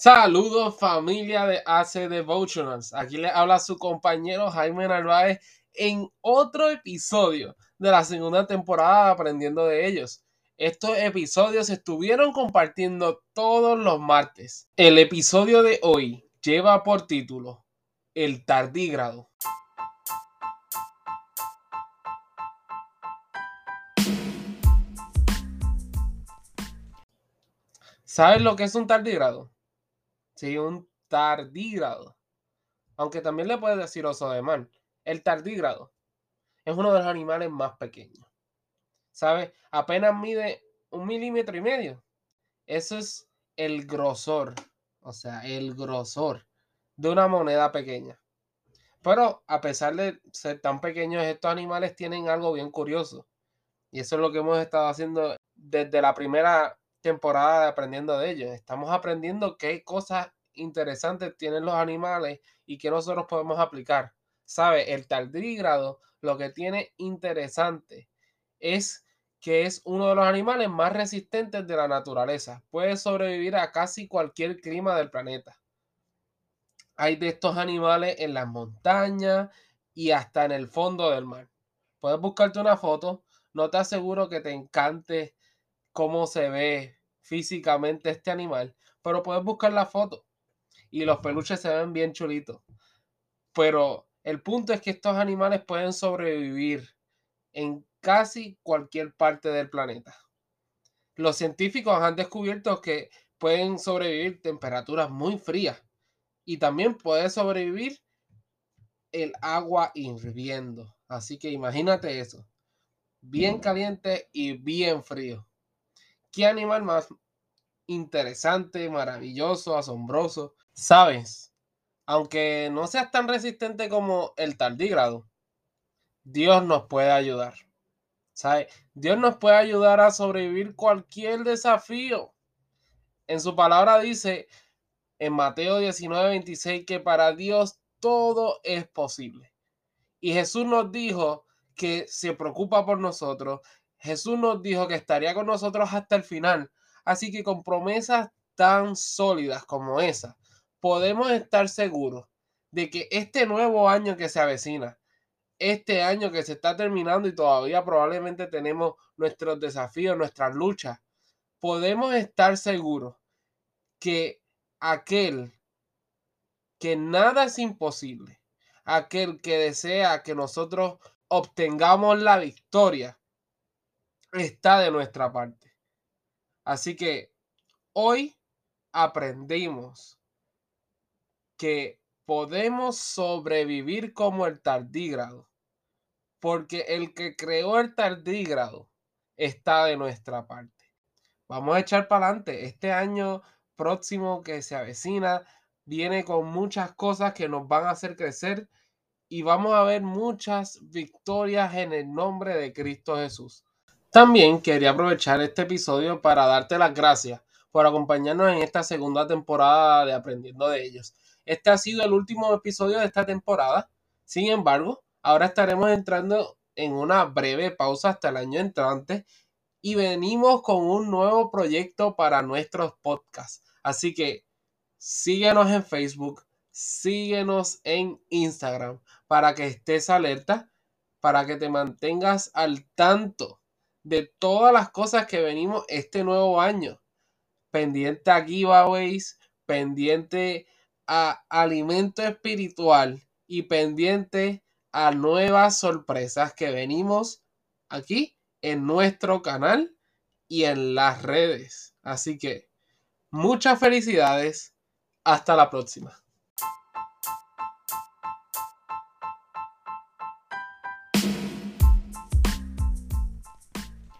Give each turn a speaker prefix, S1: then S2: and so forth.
S1: Saludos familia de AC Devotionals. Aquí les habla su compañero Jaime Narváez en otro episodio de la segunda temporada Aprendiendo de ellos. Estos episodios se estuvieron compartiendo todos los martes. El episodio de hoy lleva por título El tardígrado. ¿Sabes lo que es un tardígrado? Sí, un tardígrado. Aunque también le puedes decir oso de mar. El tardígrado es uno de los animales más pequeños. ¿Sabes? Apenas mide un milímetro y medio. Eso es el grosor. O sea, el grosor de una moneda pequeña. Pero a pesar de ser tan pequeños, estos animales tienen algo bien curioso. Y eso es lo que hemos estado haciendo desde la primera temporada de aprendiendo de ellos. Estamos aprendiendo qué cosas interesantes tienen los animales y que nosotros podemos aplicar. ¿Sabe? El tardígrado lo que tiene interesante es que es uno de los animales más resistentes de la naturaleza. Puede sobrevivir a casi cualquier clima del planeta. Hay de estos animales en las montañas y hasta en el fondo del mar. Puedes buscarte una foto. No te aseguro que te encante cómo se ve físicamente este animal, pero puedes buscar la foto y los peluches se ven bien chulitos. Pero el punto es que estos animales pueden sobrevivir en casi cualquier parte del planeta. Los científicos han descubierto que pueden sobrevivir temperaturas muy frías y también puede sobrevivir el agua hirviendo. Así que imagínate eso. Bien caliente y bien frío. ¿Qué animal más interesante, maravilloso, asombroso? Sabes, aunque no seas tan resistente como el tardígrado, Dios nos puede ayudar. ¿Sabes? Dios nos puede ayudar a sobrevivir cualquier desafío. En su palabra dice en Mateo 19, 26 que para Dios todo es posible. Y Jesús nos dijo que se preocupa por nosotros. Jesús nos dijo que estaría con nosotros hasta el final. Así que con promesas tan sólidas como esa, podemos estar seguros de que este nuevo año que se avecina, este año que se está terminando y todavía probablemente tenemos nuestros desafíos, nuestras luchas, podemos estar seguros que aquel que nada es imposible, aquel que desea que nosotros obtengamos la victoria, está de nuestra parte. Así que hoy aprendimos que podemos sobrevivir como el tardígrado, porque el que creó el tardígrado está de nuestra parte. Vamos a echar para adelante. Este año próximo que se avecina viene con muchas cosas que nos van a hacer crecer y vamos a ver muchas victorias en el nombre de Cristo Jesús. También quería aprovechar este episodio para darte las gracias por acompañarnos en esta segunda temporada de Aprendiendo de ellos. Este ha sido el último episodio de esta temporada. Sin embargo, ahora estaremos entrando en una breve pausa hasta el año entrante y venimos con un nuevo proyecto para nuestros podcasts. Así que síguenos en Facebook, síguenos en Instagram para que estés alerta, para que te mantengas al tanto de todas las cosas que venimos este nuevo año. Pendiente a giveaways, pendiente a alimento espiritual y pendiente a nuevas sorpresas que venimos aquí en nuestro canal y en las redes. Así que muchas felicidades. Hasta la próxima.